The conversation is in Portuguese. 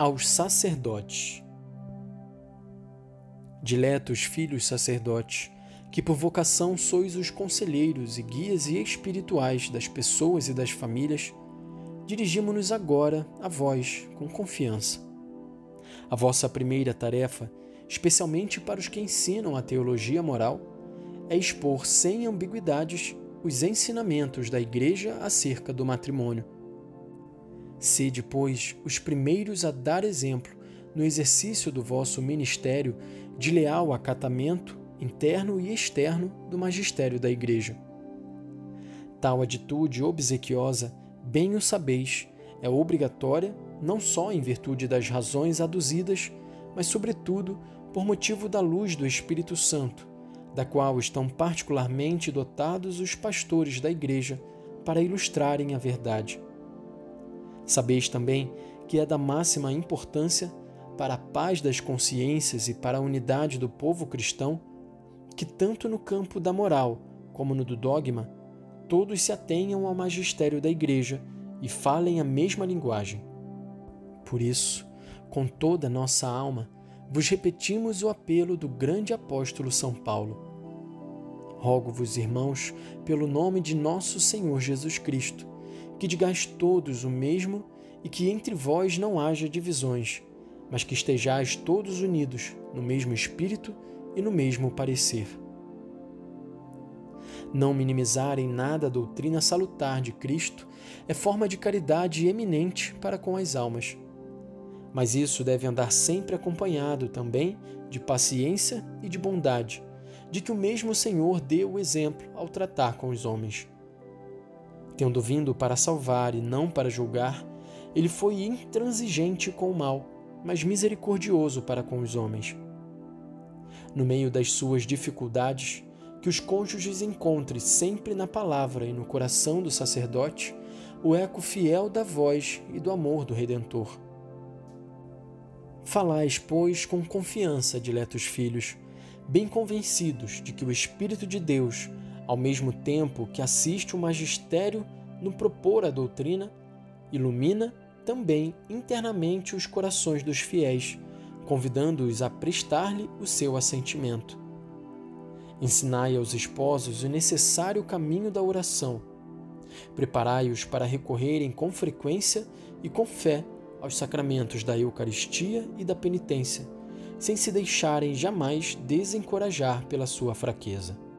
aos sacerdotes. Diletos filhos sacerdotes, que por vocação sois os conselheiros e guias e espirituais das pessoas e das famílias, dirigimo-nos agora a vós com confiança. A vossa primeira tarefa, especialmente para os que ensinam a teologia moral, é expor sem ambiguidades os ensinamentos da Igreja acerca do matrimônio Sede, pois, os primeiros a dar exemplo no exercício do vosso ministério de leal acatamento interno e externo do magistério da Igreja. Tal atitude obsequiosa, bem o sabeis, é obrigatória não só em virtude das razões aduzidas, mas, sobretudo, por motivo da luz do Espírito Santo, da qual estão particularmente dotados os pastores da Igreja para ilustrarem a verdade. Sabeis também que é da máxima importância para a paz das consciências e para a unidade do povo cristão que, tanto no campo da moral como no do dogma, todos se atenham ao magistério da Igreja e falem a mesma linguagem. Por isso, com toda a nossa alma, vos repetimos o apelo do grande apóstolo São Paulo. Rogo-vos, irmãos, pelo nome de nosso Senhor Jesus Cristo, que digais todos o mesmo e que entre vós não haja divisões, mas que estejais todos unidos no mesmo espírito e no mesmo parecer. Não minimizar em nada a doutrina salutar de Cristo é forma de caridade eminente para com as almas. Mas isso deve andar sempre acompanhado também de paciência e de bondade, de que o mesmo Senhor deu o exemplo ao tratar com os homens. Tendo vindo para salvar e não para julgar, ele foi intransigente com o mal, mas misericordioso para com os homens. No meio das suas dificuldades, que os cônjuges encontrem sempre na palavra e no coração do sacerdote o eco fiel da voz e do amor do Redentor. Falais, pois, com confiança, diletos filhos, bem convencidos de que o Espírito de Deus ao mesmo tempo que assiste o magistério no propor a doutrina, ilumina também internamente os corações dos fiéis, convidando-os a prestar-lhe o seu assentimento. Ensinai aos esposos o necessário caminho da oração. Preparai-os para recorrerem com frequência e com fé aos sacramentos da Eucaristia e da penitência, sem se deixarem jamais desencorajar pela sua fraqueza.